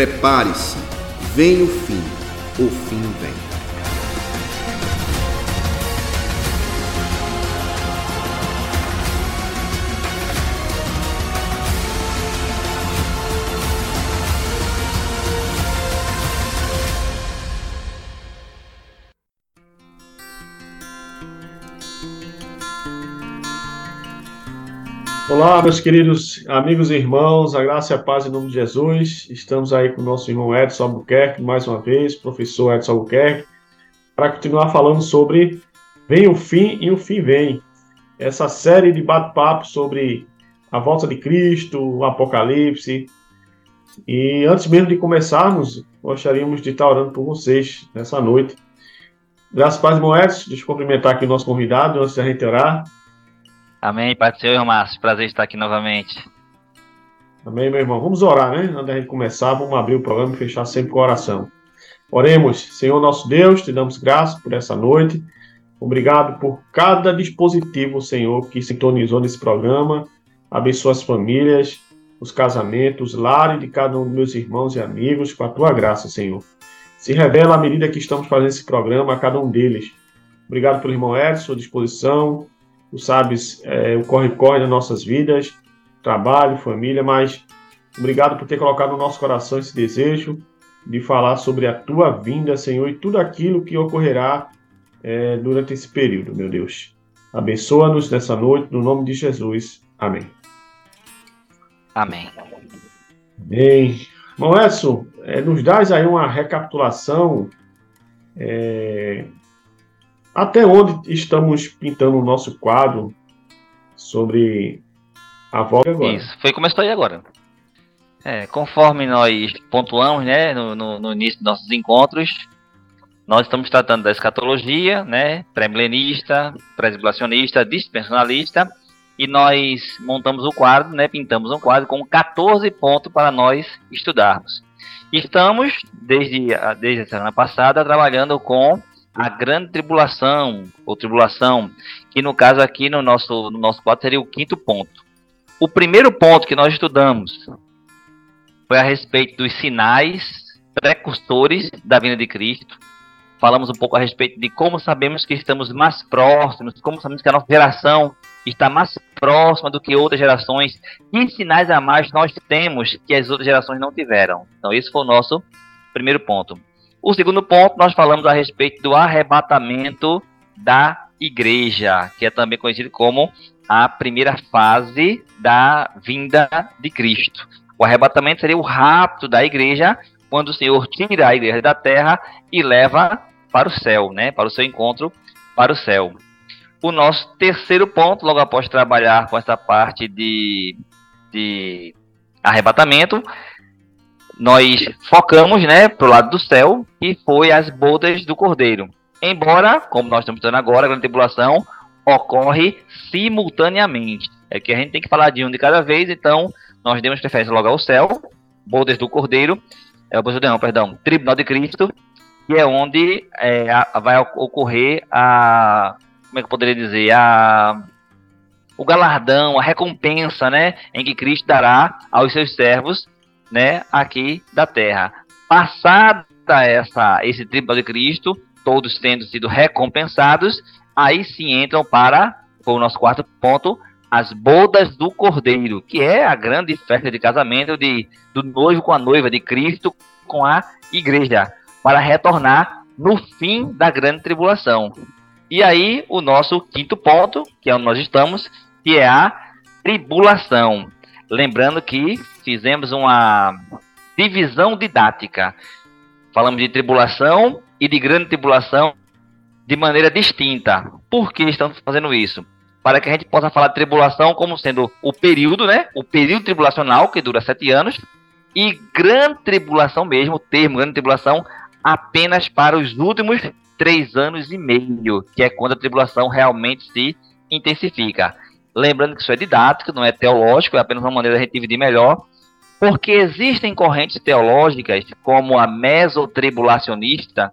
Prepare-se, vem o fim, o fim vem. Olá, meus queridos amigos e irmãos, a graça e a paz em nome de Jesus. Estamos aí com o nosso irmão Edson Albuquerque, mais uma vez, professor Edson Albuquerque, para continuar falando sobre Vem o Fim e o Fim Vem. Essa série de bate-papo sobre a volta de Cristo, o Apocalipse. E antes mesmo de começarmos, gostaríamos de estar orando por vocês nessa noite. Graças a paz, irmão Edson. Deixa eu cumprimentar aqui o nosso convidado antes de a gente orar. Amém, Pai do Senhor, Márcio. Prazer estar aqui novamente. Amém, meu irmão. Vamos orar, né? Antes gente começar, vamos abrir o programa e fechar sempre com oração. Oremos, Senhor nosso Deus, te damos graças por essa noite. Obrigado por cada dispositivo, Senhor, que sintonizou nesse programa. Abençoa as famílias, os casamentos, os lares de cada um dos meus irmãos e amigos, com a tua graça, Senhor. Se revela à medida que estamos fazendo esse programa a cada um deles. Obrigado pelo irmão Edson, sua disposição, tu sabes é, o corre-corre das nossas vidas, trabalho, família, mas obrigado por ter colocado no nosso coração esse desejo de falar sobre a tua vinda, Senhor, e tudo aquilo que ocorrerá é, durante esse período, meu Deus. Abençoa-nos nessa noite, no nome de Jesus. Amém. Amém. Amém. Bom, Edson, é, nos dás aí uma recapitulação é, até onde estamos pintando o nosso quadro sobre a volta agora? Isso, foi como estou aí agora. É, conforme nós pontuamos né, no, no, no, início dos nossos encontros, nós estamos tratando da escatologia, né, pré-milenista, pré-tribulacionista, dispensacionalista, e nós montamos o quadro, né, pintamos um quadro com 14 pontos para nós estudarmos. Estamos, desde, desde a semana passada, trabalhando com a grande tribulação, ou tribulação, que no caso aqui no nosso, no nosso quadro seria o quinto ponto. O primeiro ponto que nós estudamos foi a respeito dos sinais precursores da vinda de Cristo. Falamos um pouco a respeito de como sabemos que estamos mais próximos, como sabemos que a nossa geração está mais próxima do que outras gerações, que sinais a mais nós temos que as outras gerações não tiveram. Então, esse foi o nosso primeiro ponto. O segundo ponto, nós falamos a respeito do arrebatamento da igreja, que é também conhecido como a primeira fase da vinda de Cristo. O arrebatamento seria o rapto da igreja, quando o Senhor tira a igreja da terra e leva para o céu, né? Para o seu encontro para o céu. O nosso terceiro ponto, logo após trabalhar com essa parte de, de arrebatamento, nós focamos, né, pro lado do céu, e foi as bodas do Cordeiro. Embora, como nós estamos estudando agora, a grande tribulação ocorre simultaneamente. É que a gente tem que falar de um de cada vez, então nós demos preferência logo ao céu, bodas do Cordeiro, é o não, perdão, Tribunal de Cristo, que é onde é, a, vai ocorrer a, como é que eu poderia dizer, a o galardão, a recompensa, né, em que Cristo dará aos seus servos né, aqui da terra. Passada essa, esse tribunal de Cristo, todos tendo sido recompensados, aí sim entram para, o nosso quarto ponto, as bodas do Cordeiro, que é a grande festa de casamento de, do noivo com a noiva de Cristo com a igreja, para retornar no fim da grande tribulação. E aí, o nosso quinto ponto, que é onde nós estamos, que é a tribulação. Lembrando que fizemos uma divisão didática. Falamos de tribulação e de grande tribulação de maneira distinta. Por que estamos fazendo isso? Para que a gente possa falar de tribulação como sendo o período, né? O período tribulacional, que dura sete anos, e grande tribulação mesmo, o termo grande tribulação, apenas para os últimos três anos e meio, que é quando a tribulação realmente se intensifica. Lembrando que isso é didático, não é teológico, é apenas uma maneira de a gente dividir melhor. Porque existem correntes teológicas, como a mesotribulacionista,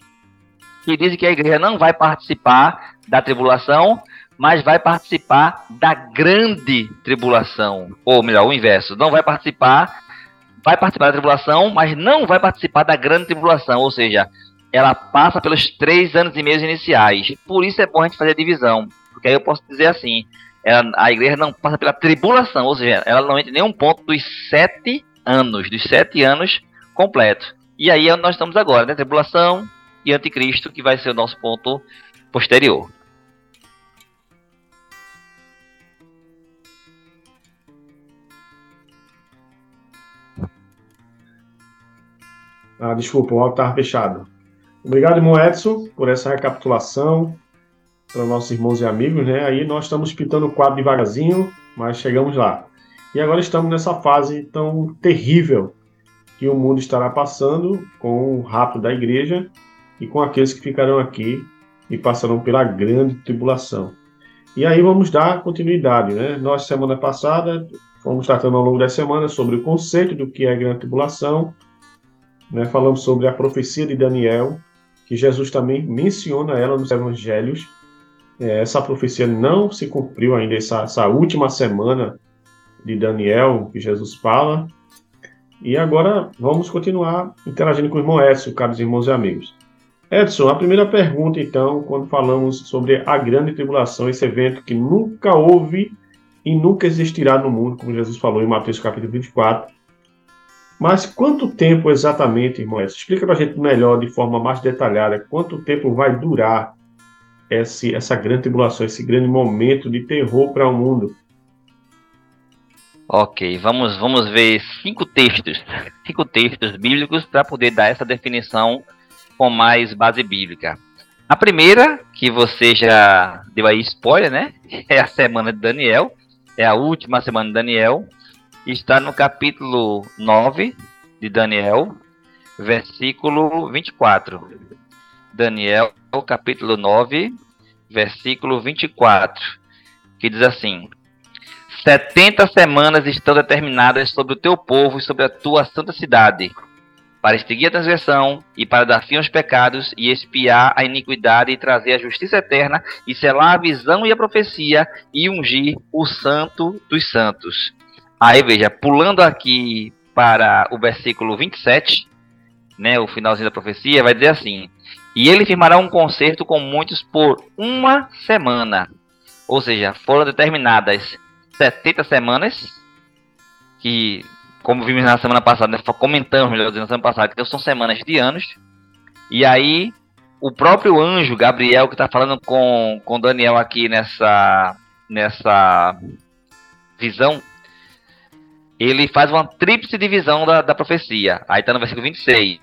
que dizem que a igreja não vai participar da tribulação, mas vai participar da grande tribulação. Ou melhor, o inverso, não vai participar, vai participar da tribulação, mas não vai participar da grande tribulação, ou seja, ela passa pelos três anos e meio iniciais. Por isso é bom a gente fazer a divisão, porque aí eu posso dizer assim, ela, a igreja não passa pela tribulação, ou seja, ela não entra em nenhum ponto dos sete anos, dos sete anos completos. E aí nós estamos agora, né? Tribulação e anticristo, que vai ser o nosso ponto posterior. Ah, desculpa, o áudio estava fechado. Obrigado, irmão Edson, por essa recapitulação para nossos irmãos e amigos, né? Aí nós estamos pintando o quadro devagarzinho, mas chegamos lá. E agora estamos nessa fase tão terrível que o mundo estará passando com o rapto da igreja e com aqueles que ficarão aqui e passarão pela grande tribulação. E aí vamos dar continuidade, né? Nós, semana passada, fomos tratando ao longo da semana sobre o conceito do que é a grande tribulação, né, falamos sobre a profecia de Daniel, que Jesus também menciona ela nos evangelhos. É, essa profecia não se cumpriu ainda, essa, essa última semana de Daniel, que Jesus fala. E agora vamos continuar interagindo com o irmão Edson, caros irmãos e amigos. Edson, a primeira pergunta, então, quando falamos sobre a grande tribulação, esse evento que nunca houve e nunca existirá no mundo, como Jesus falou em Mateus capítulo 24, mas quanto tempo exatamente, irmão? Explica para a gente melhor, de forma mais detalhada, quanto tempo vai durar esse, essa grande tribulação, esse grande momento de terror para o mundo? Ok, vamos, vamos ver cinco textos, cinco textos bíblicos para poder dar essa definição com mais base bíblica. A primeira, que você já deu aí spoiler, né? É a semana de Daniel, é a última semana de Daniel, está no capítulo 9 de Daniel, versículo 24. Daniel, capítulo 9, versículo 24, que diz assim: Setenta semanas estão determinadas sobre o teu povo e sobre a tua santa cidade, para extinguir a transgressão e para dar fim aos pecados e espiar a iniquidade e trazer a justiça eterna e selar a visão e a profecia e ungir o santo dos santos. Aí veja, pulando aqui para o versículo 27, né, o finalzinho da profecia, vai dizer assim: E ele firmará um concerto com muitos por uma semana. Ou seja, foram determinadas 70 semanas, que, como vimos na semana passada, né, comentamos, melhor dizendo, na semana passada, que são semanas de anos. E aí, o próprio anjo Gabriel, que está falando com, com Daniel aqui nessa, nessa visão, ele faz uma tríplice divisão da, da profecia. Aí está no versículo 26.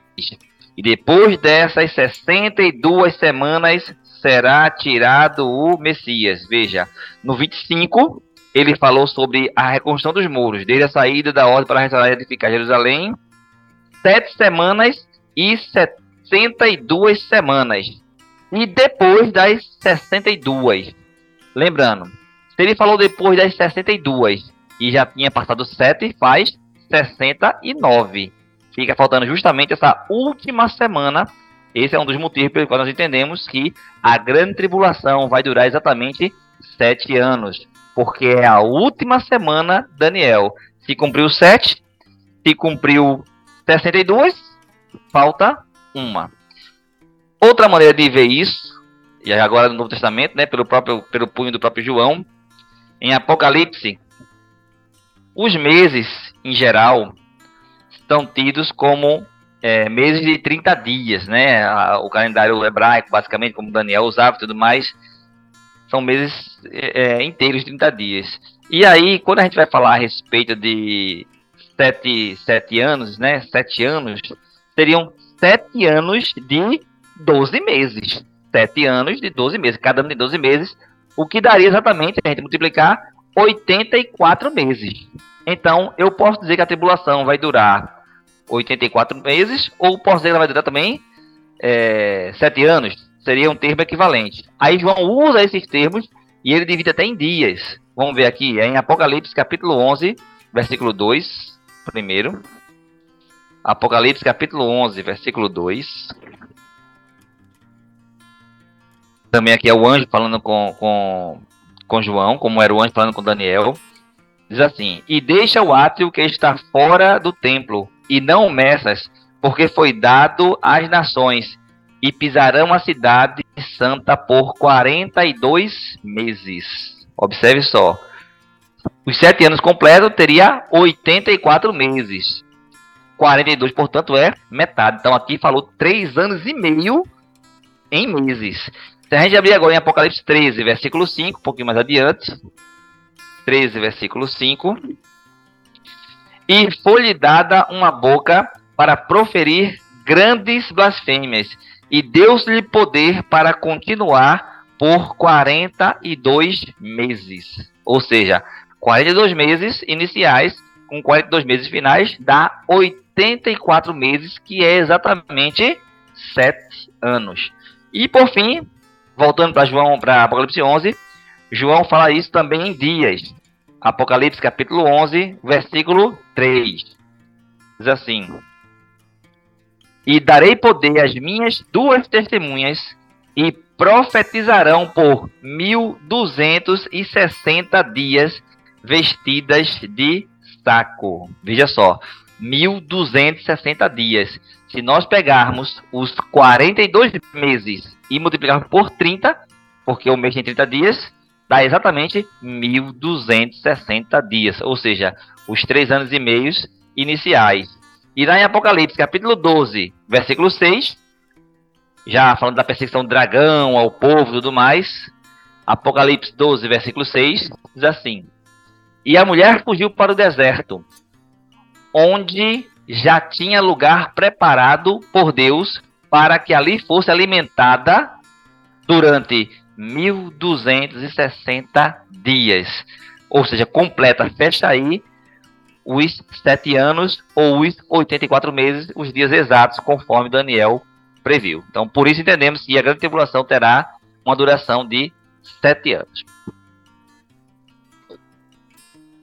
E depois dessas 62 semanas será tirado o Messias. Veja, no 25 ele falou sobre a reconstrução dos muros, desde a saída da ordem para restaurar e edificar Jerusalém. Sete semanas e 62 semanas. E depois das 62. Lembrando, se ele falou depois das 62 e já tinha passado 7, faz 69. Fica faltando justamente essa última semana. Esse é um dos motivos pelo qual nós entendemos que a grande tribulação vai durar exatamente 7 anos. Porque é a última semana, Daniel. Se cumpriu 7, se cumpriu 62, falta uma. Outra maneira de ver isso, e agora no Novo Testamento, né, pelo próprio pelo punho do próprio João, em Apocalipse os meses, em geral, estão tidos como é, meses de 30 dias, né? O calendário hebraico, basicamente, como Daniel usava e tudo mais, são meses é, é inteiros de 30 dias. E aí, quando a gente vai falar a respeito de sete, sete anos, né? Sete anos, seriam sete anos de 12 meses. Sete anos de 12 meses, cada ano de 12 meses, o que daria exatamente, a gente multiplicar 84 meses. Então, eu posso dizer que a tribulação vai durar 84 meses, ou posso dizer vai durar também é, 7 anos. Seria um termo equivalente. Aí João usa esses termos e ele divide até em dias. Vamos ver aqui, é em Apocalipse capítulo 11, versículo 2, primeiro. Apocalipse capítulo 11, versículo 2. Também aqui é o anjo falando com, com com João, como era o anjo falando com Daniel. Diz assim: E deixa o átrio que está fora do templo, e não messas, porque foi dado às nações, e pisarão a cidade santa por 42 meses. Observe só. Os sete anos completos teria 84 meses. 42, portanto, é metade. Então aqui falou três anos e meio em meses. Se a gente abrir agora em Apocalipse 13, versículo 5, um pouquinho mais adiante. 13, versículo 5. E foi-lhe dada uma boca para proferir grandes blasfêmias, e deu-lhe poder para continuar por 42 meses. Ou seja, 42 meses iniciais com 42 meses finais dá 84 meses, que é exatamente 7 anos. E por fim, voltando para João, para Apocalipse 11, João fala isso também em dias. Apocalipse capítulo 11, versículo 3. Diz assim: E darei poder às minhas duas testemunhas, e profetizarão por 1260 dias, vestidas de saco. Veja só, 1260 dias. Se nós pegarmos os 42 meses e multiplicarmos por 30, porque o mês tem 30 dias, dá exatamente 1260 dias, ou seja, os três anos e meios iniciais. E lá em Apocalipse, capítulo 12, versículo 6, já falando da perseguição do dragão, ao povo e tudo mais, Apocalipse 12, versículo 6, diz assim: E a mulher fugiu para o deserto, onde já tinha lugar preparado por Deus para que ali fosse alimentada durante 1260 dias. Ou seja, completa, fecha aí os sete anos ou os 84 meses, os dias exatos, conforme Daniel previu. Então, por isso entendemos que a grande tribulação terá uma duração de sete anos.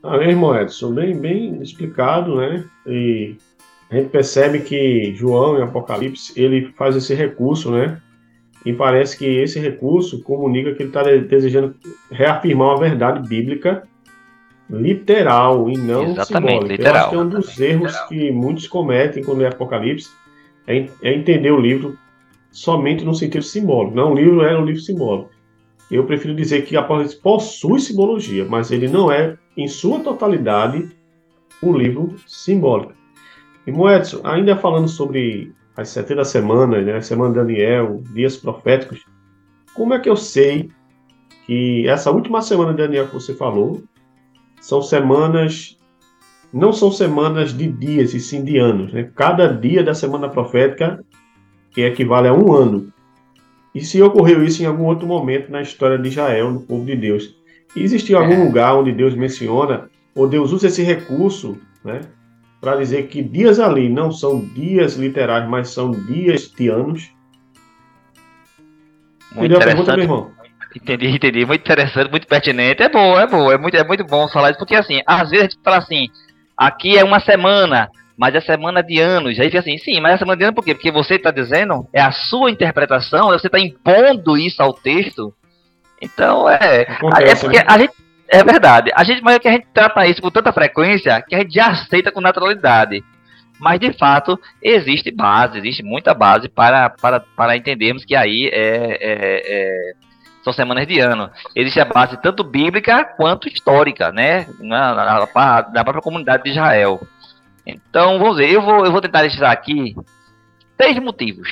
Ah, irmão Edson, bem, bem explicado, né? E a gente percebe que João, em Apocalipse, ele faz esse recurso, né? E parece que esse recurso comunica que ele está desejando reafirmar uma verdade bíblica literal e não Exatamente, simbólica. Literal. Eu acho que é um dos erros que muitos cometem quando lê Apocalipse é, é entender o livro somente no sentido simbólico. Não, o livro é um livro simbólico. Eu prefiro dizer que Apocalipse possui simbologia, mas ele não é, em sua totalidade, um livro simbólico. E Moedson, ainda falando sobre as 70 semanas, né, Semana de Daniel, dias proféticos, como é que eu sei que essa última semana de Daniel que você falou são semanas, não são semanas de dias, e sim de anos. Né? Cada dia da semana profética que equivale a um ano. E se ocorreu isso em algum outro momento na história de Israel, no povo de Deus? E existe algum é. lugar onde Deus menciona, ou Deus usa esse recurso, né, para dizer que dias ali não são dias literais, mas são dias de anos? Muito Entendeu a pergunta, meu irmão? Entendi, entendi. Muito interessante, muito pertinente. É bom, é bom, é muito, é muito bom falar isso, porque assim, às vezes a gente fala assim, aqui é uma semana, mas é semana de anos. Aí fica assim, sim, mas é semana de anos por quê? Porque você está dizendo, é a sua interpretação, você está impondo isso ao texto. Então, é. Acontece, é porque né? a gente. É verdade. A gente, mas é que a gente trata isso com tanta frequência que a gente já aceita com naturalidade. Mas, de fato, existe base, existe muita base para, para, para entendermos que aí é, é, é são semanas de ano. Existe a base tanto bíblica quanto histórica, né? Na, na, na própria comunidade de Israel. Então, vamos ver, eu vou, eu vou tentar listar aqui três motivos.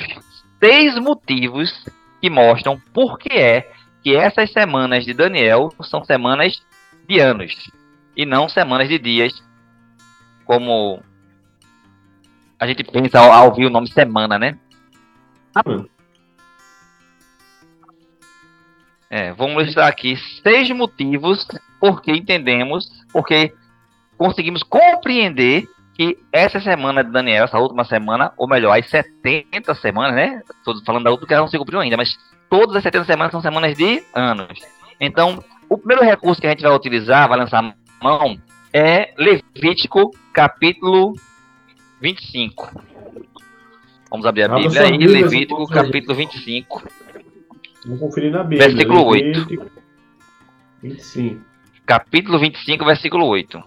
Três motivos que mostram por que é que essas semanas de Daniel são semanas de anos e não semanas de dias, como a gente pensa ao, ao ouvir o nome semana, né? Hum. É, vamos listar aqui seis motivos porque entendemos, porque conseguimos compreender que essa semana de Daniel, essa última semana, ou melhor, as 70 semanas, né? Estou falando da outra que ela não se cumpriu ainda, mas todas as 70 semanas são semanas de anos. Então, o primeiro recurso que a gente vai utilizar, vai lançar mão, é Levítico capítulo 25. Vamos abrir a Bíblia aí, Levítico capítulo 25. Vamos conferir na Bíblia. Versículo 8. 25. Capítulo 25, versículo 8.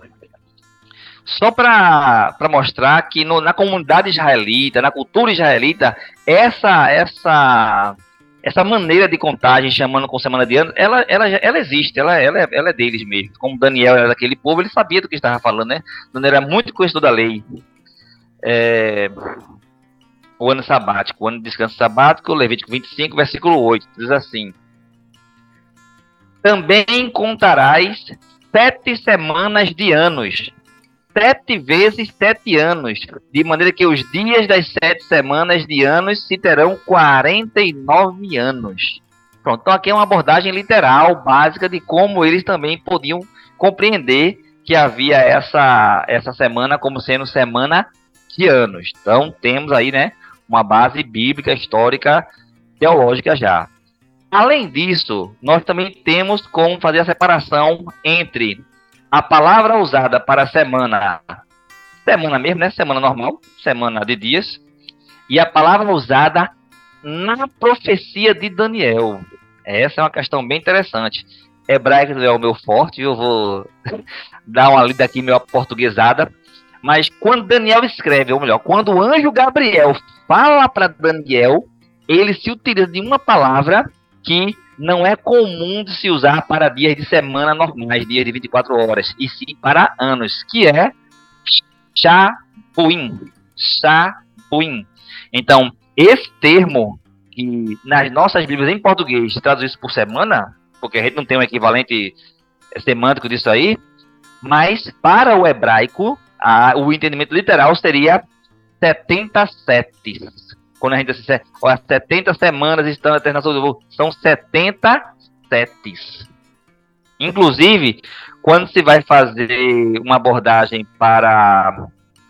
só para mostrar que no, na comunidade israelita, na cultura israelita, essa essa essa maneira de contagem, chamando com semana de ano, ela, ela, ela existe, ela, ela, é, ela é deles mesmo. Como Daniel era daquele povo, ele sabia do que estava falando, né? Daniel era muito conhecedor da lei. É, o ano sabático, o ano de descanso sabático, Levítico 25, versículo 8, diz assim: Também contarás sete semanas de anos, sete vezes sete anos, de maneira que os dias das sete semanas de anos se terão 49 anos. Pronto, então aqui é uma abordagem literal, básica, de como eles também podiam compreender que havia essa, essa semana como sendo semana de anos. Então temos aí, né, uma base bíblica, histórica, teológica já. Além disso, nós também temos como fazer a separação entre a palavra usada para semana, semana mesmo, né? Semana normal, semana de dias, e a palavra usada na profecia de Daniel. Essa é uma questão bem interessante. Hebraico é o meu forte, eu vou dar uma lida aqui meio portuguesada. Mas quando Daniel escreve, ou melhor, quando o anjo Gabriel fala para Daniel, ele se utiliza de uma palavra que não é comum de se usar para dias de semana normais, dias de 24 horas, e sim para anos, que é Shabuim. Shabuim. Então, esse termo, que nas nossas Bíblias em português traduz isso por semana, porque a gente não tem um equivalente semântico disso aí, mas para o hebraico, a, o entendimento literal seria 77 quando a gente diz olha, 70 semanas estão na do voo, são 70 setes. Inclusive, quando se vai fazer uma abordagem para,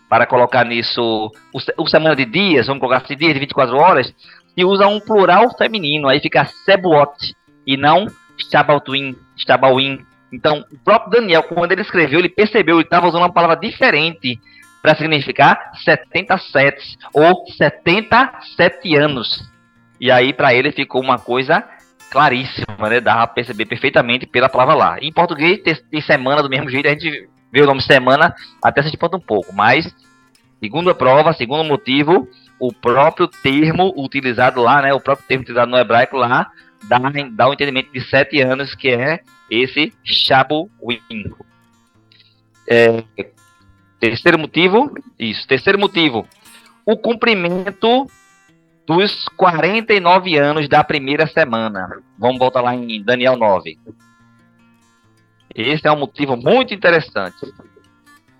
para colocar nisso o, o semana de dias, vamos colocar assim, dias de 24 horas, se usa um plural feminino, aí fica Sebuot, e não Shabaltuin, Shabalwin. Então, o próprio Daniel, quando ele escreveu, ele percebeu, ele estava usando uma palavra diferente para significar 77 ou 77 anos. E aí para ele ficou uma coisa claríssima, né? Dá para perceber perfeitamente pela palavra lá. Em português tem semana do mesmo jeito, a gente vê o nome semana até se espanta um pouco, mas segundo a prova, segundo o motivo, o próprio termo utilizado lá, né? O próprio termo utilizado no hebraico lá dá, dá o entendimento de sete anos que é esse Shabuim. É, Terceiro motivo, isso. Terceiro motivo, o cumprimento dos 49 anos da primeira semana. Vamos voltar lá em Daniel 9. Esse é um motivo muito interessante.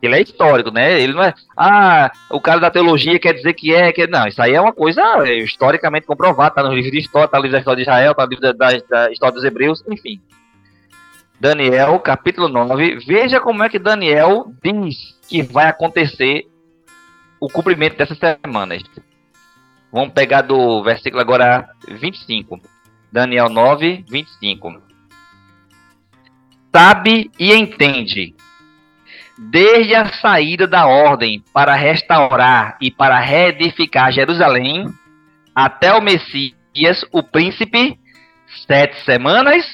Ele é histórico, né? Ele não é. Ah, o cara da teologia quer dizer que é. Que... Não, isso aí é uma coisa historicamente comprovada. Tá no livro de história, tá no livro da história de Israel, tá no livro da, da, da história dos Hebreus, enfim. Daniel, capítulo 9. Veja como é que Daniel diz que vai acontecer o cumprimento dessas semanas. Vamos pegar do versículo agora 25. Daniel 9, 25. Sabe e entende, desde a saída da ordem para restaurar e para reedificar Jerusalém, até o Messias, o príncipe, sete semanas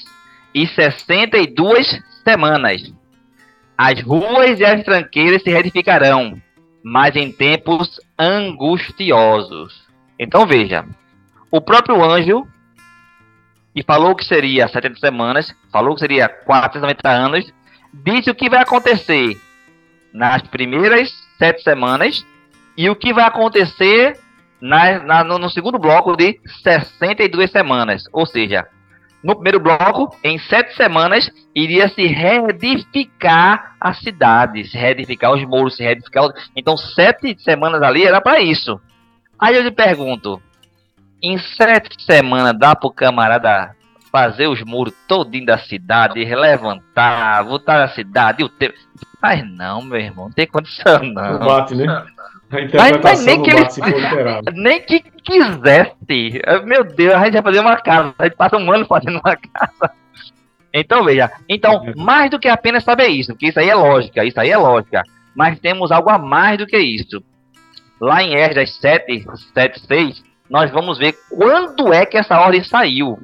e sessenta e duas semanas. As ruas e as tranqueiras se reedificarão, mas em tempos angustiosos. Então veja, o próprio anjo, que falou que seria 70 semanas, falou que seria 490 anos, disse o que vai acontecer nas primeiras sete semanas e o que vai acontecer na, na, no, no segundo bloco de 62 semanas. Ou seja, no primeiro bloco, em sete semanas, iria se reedificar a cidade, se reedificar os muros, se reedificar. Então, sete semanas ali era para isso. Aí eu lhe pergunto: em sete semanas dá para o camarada fazer os muros todinho da cidade, levantar, voltar a cidade, o tempo. Mas não, meu irmão, não tem condição não. Não bate, né? A interpretação nem que ele, Nem que quisesse. Meu Deus, a gente vai fazer uma casa. A gente passa um ano fazendo uma casa. Então, veja. Então, mais do que apenas saber isso, porque isso aí é lógica, isso aí é lógica. Mas temos algo a mais do que isso. Lá em Esdras 7, 7, 6, nós vamos ver quando é que essa ordem saiu.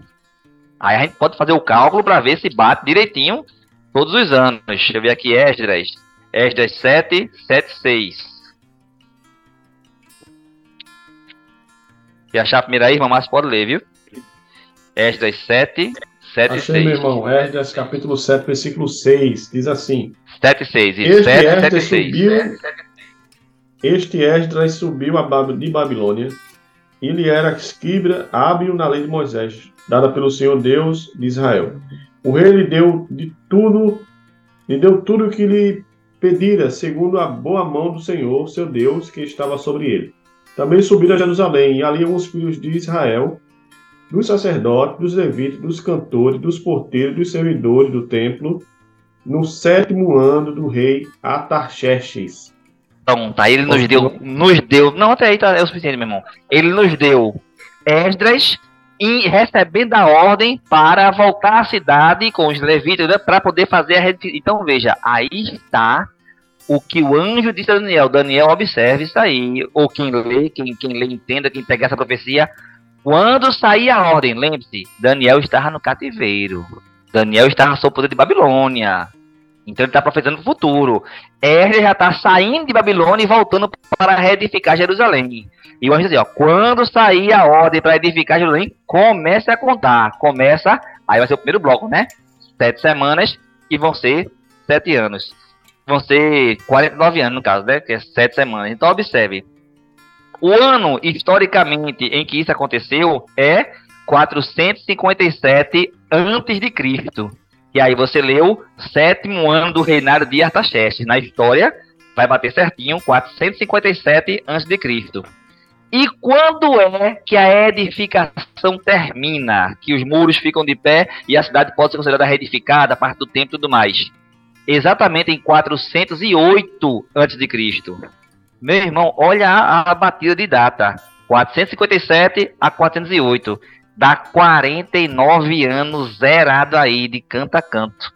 Aí a gente pode fazer o cálculo para ver se bate direitinho todos os anos. Deixa eu ver aqui, Esdras. Esdras 7, 7, 6. Se achar a primeira aí, irmão, mas pode ler, viu? Esdras 7, 7, Achei, 6. meu irmão. Esdras capítulo 7, versículo 6. Diz assim. 7, 6. Este 7, 7, Esdras 6. subiu... Este Esdras subiu de Babilônia. Ele era escriba hábil na lei de Moisés, dada pelo Senhor Deus de Israel. O rei lhe deu de tudo, lhe deu tudo o que lhe pedira, segundo a boa mão do Senhor, seu Deus, que estava sobre ele. Também subiram a Jerusalém, e ali os filhos de Israel, dos sacerdotes, dos levitas, dos cantores, dos porteiros, dos servidores do templo, no sétimo ano do rei Atarxerxes. Então, tá, ele nos deu, nos deu, não, até aí tá, é o suficiente, meu irmão. Ele nos deu Esdras e recebendo a ordem para voltar à cidade com os levitas né, para poder fazer a. Então, veja, aí está o que o anjo disse a Daniel. Daniel, observe isso aí. Ou quem lê, quem, quem lê, entenda, quem pegar essa profecia. Quando sair a ordem, lembre-se, Daniel estava no cativeiro. Daniel estava sob o poder de Babilônia. Então ele está profetizando o futuro. Esdras já está saindo de Babilônia e voltando para reedificar Jerusalém. E o anjo diz, ó, quando sair a ordem para edificar Jerusalém, comece a contar. Começa, aí vai ser o primeiro bloco, né? Sete semanas, que vão ser sete anos. Vão ser 49 anos, no caso, né? Que é sete semanas. Então, observe. O ano, historicamente, em que isso aconteceu é 457 antes de Cristo. E aí você leu sétimo ano do reinado de Artaxerxes. Na história, vai bater certinho 457 antes de Cristo. E quando é que a edificação termina? Que os muros ficam de pé e a cidade pode ser considerada reedificada, parte do templo e tudo mais? Exatamente em 408 a.C. Meu irmão, olha a, batida de data. 457 a 408. Dá 49 anos zerado aí, de canto a canto.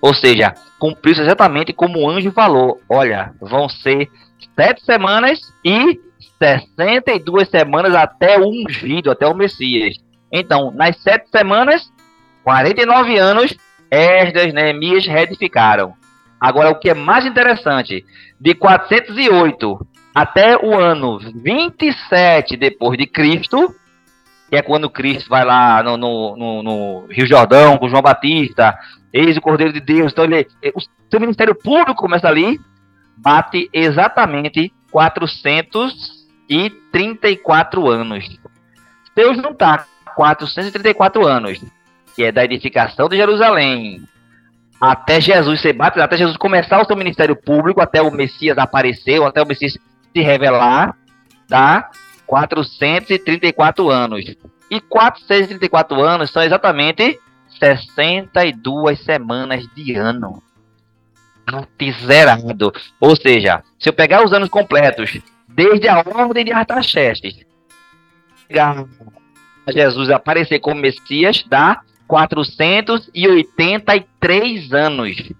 Ou seja, cumpriu exatamente como o anjo falou. Olha, vão ser sete semanas e 62 semanas até o ungido, até o Messias. Então, nas sete semanas, 49 anos, Esdras, Neemias reedificaram. Agora, o que é mais interessante, de 408 até o ano 27 depois de Cristo, que é quando Cristo vai lá no, no, no, no Rio Jordão com João Batista, eis o Cordeiro de Deus, então ele, o seu ministério público começa ali, bate exatamente 434 anos. Deus não está 434 anos, que é da edificação de Jerusalém, até Jesus ser batizado, até Jesus começar o seu ministério público, até o Messias aparecer, ou até o Messias se revelar, dá 434 anos. E 434 anos são exatamente 62 semanas de ano. Zerado. Ou seja, se eu pegar os anos completos, desde a ordem de Artaxerxes, pegar Jesus aparecer como Messias, dá 483 anos.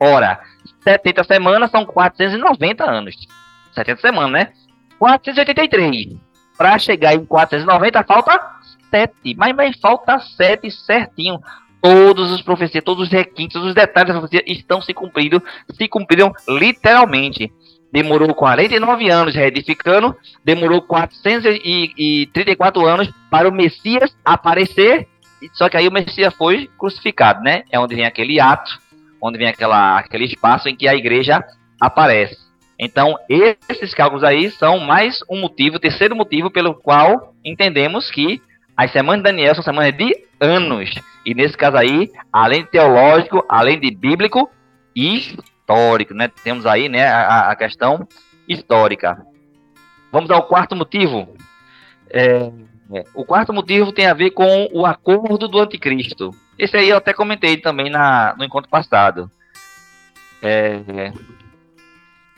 Ora, 70 semanas são 490 anos. 70 semanas, né? 483. Para chegar em 490, falta 7. Mas, mas falta 7 certinho. Todos os profecias, todos os requintes, os detalhes da profecia estão se cumprindo, se cumpriram literalmente. Demorou 49 anos reedificando, demorou 434 anos para o Messias aparecer só que aí o Messias foi crucificado, né? É onde vem aquele ato, onde vem aquela, aquele espaço em que a igreja aparece. Então, esses cálculos aí são mais um motivo, terceiro motivo pelo qual entendemos que as semanas de Daniel são semanas de anos. E nesse caso aí, além de teológico, além de bíblico histórico, né? Temos aí, né, a, a questão histórica. Vamos ao quarto motivo. É, é. O quarto motivo tem a ver com o acordo do anticristo. Esse aí eu até comentei também na, no encontro passado. É,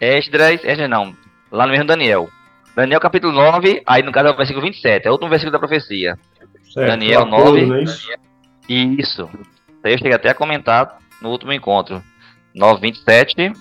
Esdras, Esdras não, lá no mesmo Daniel. Daniel capítulo 9, aí no caso é o versículo 27, é outro versículo da profecia. Certo, Daniel um acordo, 9. não é isso? Aí eu cheguei até a comentar no último encontro. 9, 27.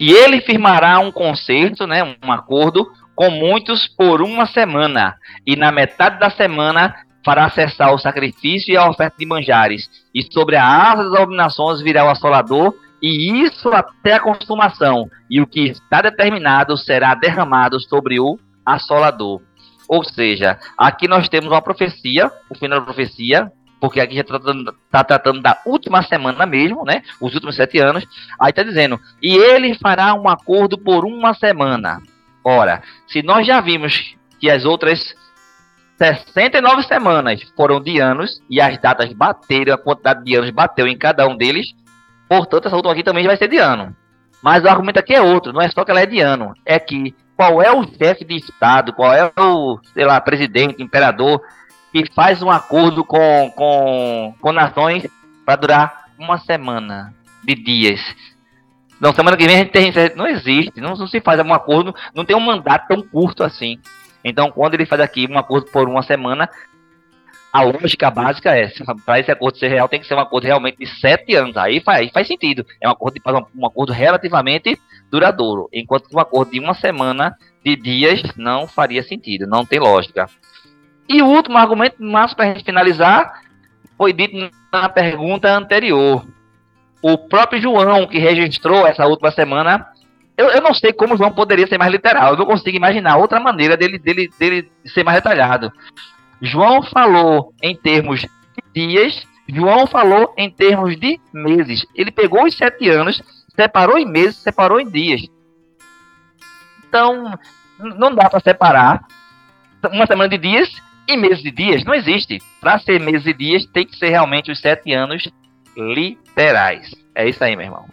E ele firmará um concerto, né, um acordo com muitos por uma semana, e na metade da semana fará cessar o sacrifício e a oferta de manjares, e sobre a asa das abominações virá o assolador, e isso até a consumação, e o que está determinado será derramado sobre o assolador. Ou seja, aqui nós temos uma profecia, o final da profecia, porque aqui já está tratando, tá tratando da última semana mesmo, né? Os últimos sete anos. Aí está dizendo, e ele fará um acordo por uma semana. Ora, se nós já vimos que as outras 69 semanas foram de anos e as datas bateram, a quantidade de anos bateu em cada um deles, portanto, essa última aqui também vai ser de ano. Mas o argumento aqui é outro, não é só que ela é de ano, é que qual é o chefe de Estado, qual é o, sei lá, presidente, imperador, que faz um acordo com, com, com nações para durar uma semana de dias. Não, semana que vem a gente tem. Não existe, não, não se faz um acordo, não tem um mandato tão curto assim. Então, quando ele faz aqui um acordo por uma semana, a lógica básica é, para esse acordo ser real, tem que ser um acordo realmente de sete anos. Aí faz, faz sentido. É um acordo, de, um acordo relativamente duradouro. Enquanto um acordo de uma semana de dias não faria sentido, não tem lógica. E o último argumento, mais para a gente finalizar, foi dito na pergunta anterior. O próprio João, que registrou essa última semana, eu, eu não sei como o João poderia ser mais literal. Eu não consigo imaginar outra maneira dele, dele, dele ser mais detalhado. João falou em termos de dias, João falou em termos de meses. Ele pegou os sete anos, separou em meses, separou em dias. Então, não dá para separar uma semana de dias e meses de dias. Não existe. Para ser meses de dias, tem que ser realmente os sete anos literais. É isso aí, meu irmão.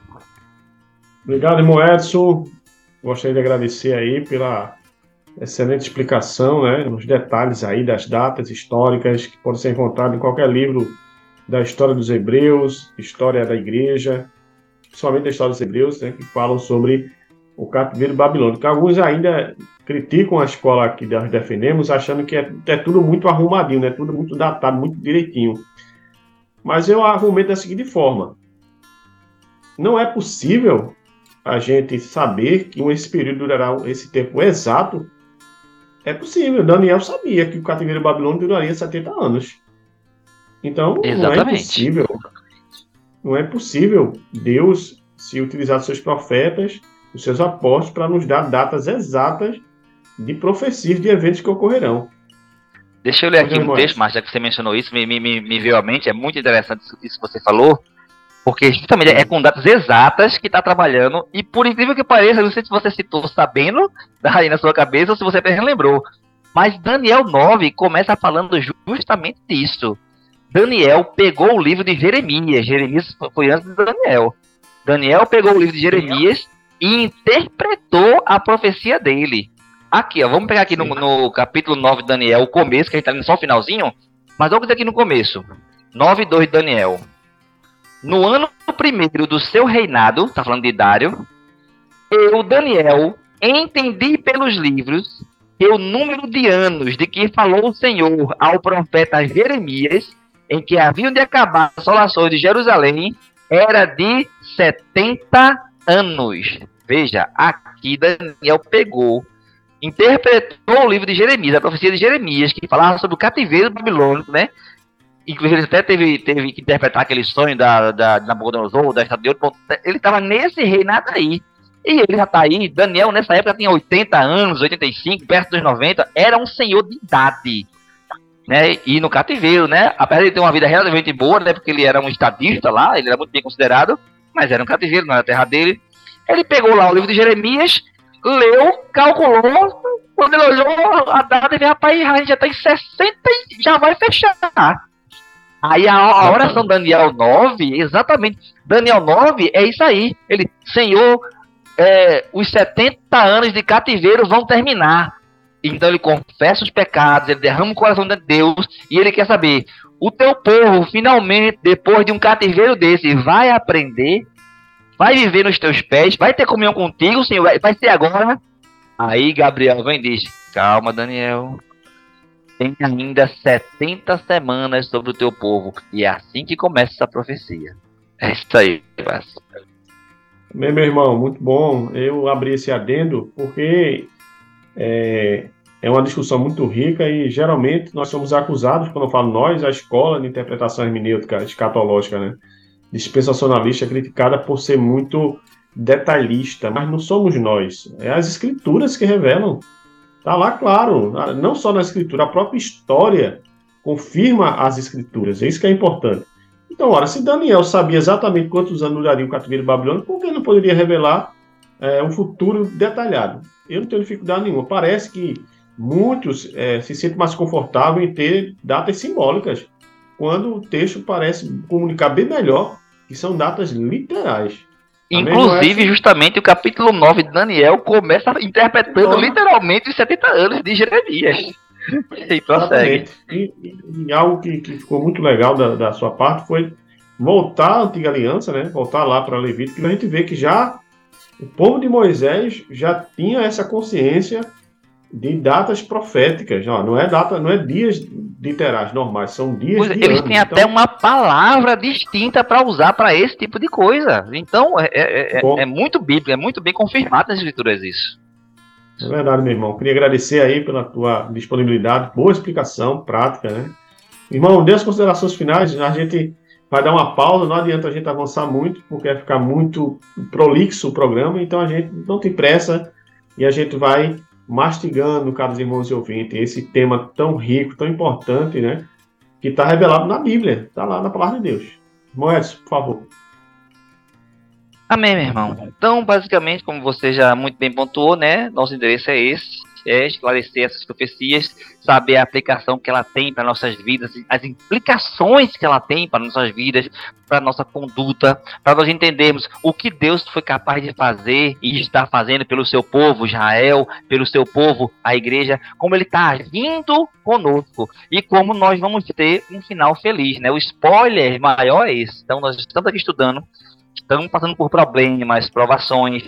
Obrigado, irmão Edson. Gostaria de agradecer aí pela excelente explicação, né, os detalhes aí das datas históricas que podem ser encontrados em qualquer livro da história dos hebreus, história da igreja, principalmente da história dos hebreus, né, que falam sobre o cativeiro babilônico. Alguns ainda criticam a escola que nós defendemos, achando que é, é tudo muito arrumadinho, né, tudo muito datado, muito direitinho. Mas eu argumento da seguinte forma: não é possível a gente saber que esse período durará esse tempo exato, é possível. Daniel sabia que o cativeiro babilônico duraria 70 anos. Então, Exatamente. não é possível. Não é possível Deus se utilizar dos seus profetas, os seus apóstolos, para nos dar datas exatas de profecias de eventos que ocorrerão. Deixa eu ler aqui um texto, Márcio, já que você mencionou isso, me, me, me veio à mente, é muito interessante isso que você falou. Porque justamente é com datas exatas que está trabalhando. E por incrível que pareça, não sei se você citou sabendo aí na sua cabeça ou se você apenas lembrou. Mas Daniel 9 começa falando justamente disso. Daniel pegou o livro de Jeremias. Jeremias foi antes de Daniel. Daniel pegou o livro de Jeremias e interpretou a profecia dele. Aqui, ó, vamos pegar aqui no, no, capítulo 9 de Daniel, o começo, que a gente tá lendo só o finalzinho. Mas vamos aqui no começo. 9 2 de Daniel. No ano primeiro do seu reinado, está falando de Dário, eu, Daniel, entendi pelos livros que o número de anos de que falou o Senhor ao profeta Jeremias, em que haviam de acabar as assolações de Jerusalém, era de 70 anos. Veja, aqui Daniel pegou, interpretou o livro de Jeremias, a profecia de Jeremias, que falava sobre o cativeiro babilônico, né? Inclusive, ele até teve, teve que interpretar aquele sonho da, da, da Nabucodonosor, da Estátua de Ouro. Ele estava nesse reinado aí. E ele já está aí. Daniel, nessa época, tinha 80 anos, 85, perto dos 90. Era um senhor de idade. Né? E no cativeiro, né? Apesar de ter uma vida relativamente boa, né? Porque ele era um estadista lá, ele era muito bem considerado. Mas era um cativeiro, não era a terra dele. Ele pegou lá o livro de Jeremias, leu, calculou. Quando ele olhou a data, ele rapaz, a gente já está em 60 e já vai fechar. Aí a, a oração Daniel 9, exatamente, Daniel 9 é isso aí. Ele, Senhor, é, os 70 anos de cativeiro vão terminar. Então ele confessa os pecados, ele derrama o coração de Deus e ele quer saber: o teu povo, finalmente, depois de um cativeiro desse, vai aprender, vai viver nos teus pés, vai ter comunhão contigo, Senhor, vai, ser agora. Aí Gabriel vem e diz: calma, Daniel, tem ainda 70 semanas sobre o teu povo. E é assim que começa essa profecia. É isso aí. Bem, meu irmão, muito bom. Eu abri esse adendo porque é, é uma discussão muito rica e geralmente nós somos acusados, quando eu falo nós, a escola de interpretação hermenêutica escatológica, né? Dispensacionalista criticada por ser muito detalhista, mas não somos nós. É as escrituras que revelam. Está lá claro, não só na escritura, a própria história confirma as escrituras. É isso que é importante. Então, ora, se Daniel sabia exatamente quantos anos duraria o cativeiro babilônico, por que não poderia revelar é, um futuro detalhado? Eu não tenho dificuldade nenhuma. Parece que muitos é, se sentem mais confortáveis em ter datas simbólicas, quando o texto parece comunicar bem melhor que são datas literais. Inclusive, justamente o capítulo 9 de Daniel começa interpretando literalmente os 70 anos de Jeremias. E prossegue. E, e, e, algo que, que ficou muito legal da, da sua parte foi voltar à antiga aliança, né? Voltar lá para Levítico, que a gente vê que já o povo de Moisés já tinha essa consciência de datas proféticas. Ó, não é data, não é dias literais normais, são dias pois, de Eles têm então... até uma palavra distinta para usar para esse tipo de coisa. Então é, é, é, é, muito bíblico, é muito bem confirmado nas escrituras isso. É verdade, meu irmão. Queria agradecer aí pela tua disponibilidade, boa explicação, prática, né? Irmão, dê as considerações finais, a gente vai dar uma pausa, não adianta a gente avançar muito, porque vai ficar muito prolixo o programa, então a gente não tem pressa e a gente vai mastigando, caros irmãos e ouvintes, esse tema tão rico, tão importante, né? Que está revelado na Bíblia, está lá na palavra de Deus. Moedas, por favor. Amém, meu irmão. Então, basicamente, como você já muito bem pontuou, né? Nosso endereço é esse: é esclarecer essas profecias, saber a aplicação que ela tem para nossas vidas, as implicações que ela tem para nossas vidas, para nossa conduta, para nós entendermos o que Deus foi capaz de fazer e está fazendo pelo seu povo Israel, pelo seu povo a igreja, como ele está agindo conosco e como nós vamos ter um final feliz, né? O spoiler maior é esse. Então, nós estamos aqui estudando estamos passando por problemas, provações.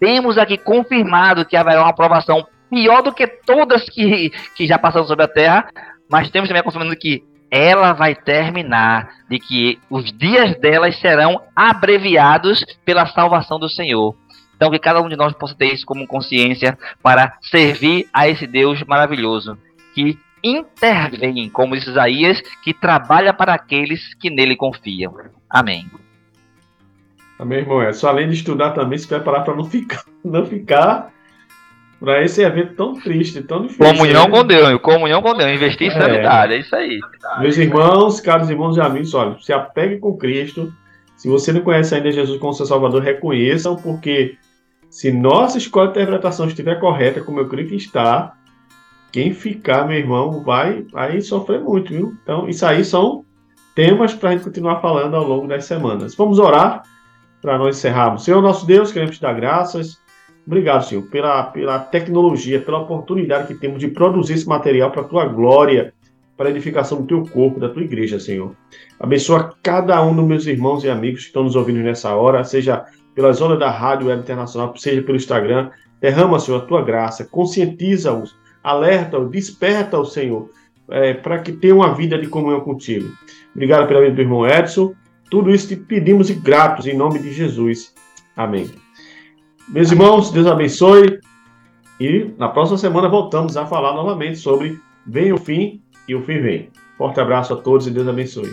Temos aqui confirmado que haverá uma aprovação pior do que todas que, que já passaram sobre a Terra, mas temos também confirmando que ela vai terminar, de que os dias delas serão abreviados pela salvação do Senhor. Então, que cada um de nós possa ter isso como consciência para servir a esse Deus maravilhoso, que intervém, como diz Isaías, que trabalha para aqueles que nele confiam. Amém. Amém, irmão. É só além de estudar também se preparar para não ficar, não ficar para esse evento tão triste, tão difícil. Comunhão né? com Deus, comunhão com Deus, investir em é. sanidade, é isso aí. Meus irmãos, caros irmãos e amigos, olha, se apegue com Cristo. Se você não conhece ainda Jesus como seu Salvador, reconheçam, porque se nossa escola de interpretação estiver correta, como eu creio que está, quem ficar, meu irmão, vai, vai sofrer muito, viu? Então, isso aí são temas para a gente continuar falando ao longo das semanas. Vamos orar para nós encerrarmos. Senhor nosso Deus, queremos te dar graças. Obrigado, Senhor, pela, pela tecnologia, pela oportunidade que temos de produzir esse material para a tua glória, para a edificação do teu corpo, da tua igreja, Senhor. Abençoa cada um dos meus irmãos e amigos que estão nos ouvindo nessa hora, seja pela zona da Rádio Web Internacional, seja pelo Instagram. Derrama, Senhor, a tua graça, conscientiza-os, alerta-os, desperta-os, Senhor, é, para que tenham uma vida de comunhão contigo. Obrigado pela vida do irmão Edson. Tudo isso te pedimos e gratos em nome de Jesus. Amém. Meus irmãos, Deus abençoe. E na próxima semana voltamos a falar novamente sobre Vem o Fim e o Fim Vem. Forte abraço a todos e Deus abençoe.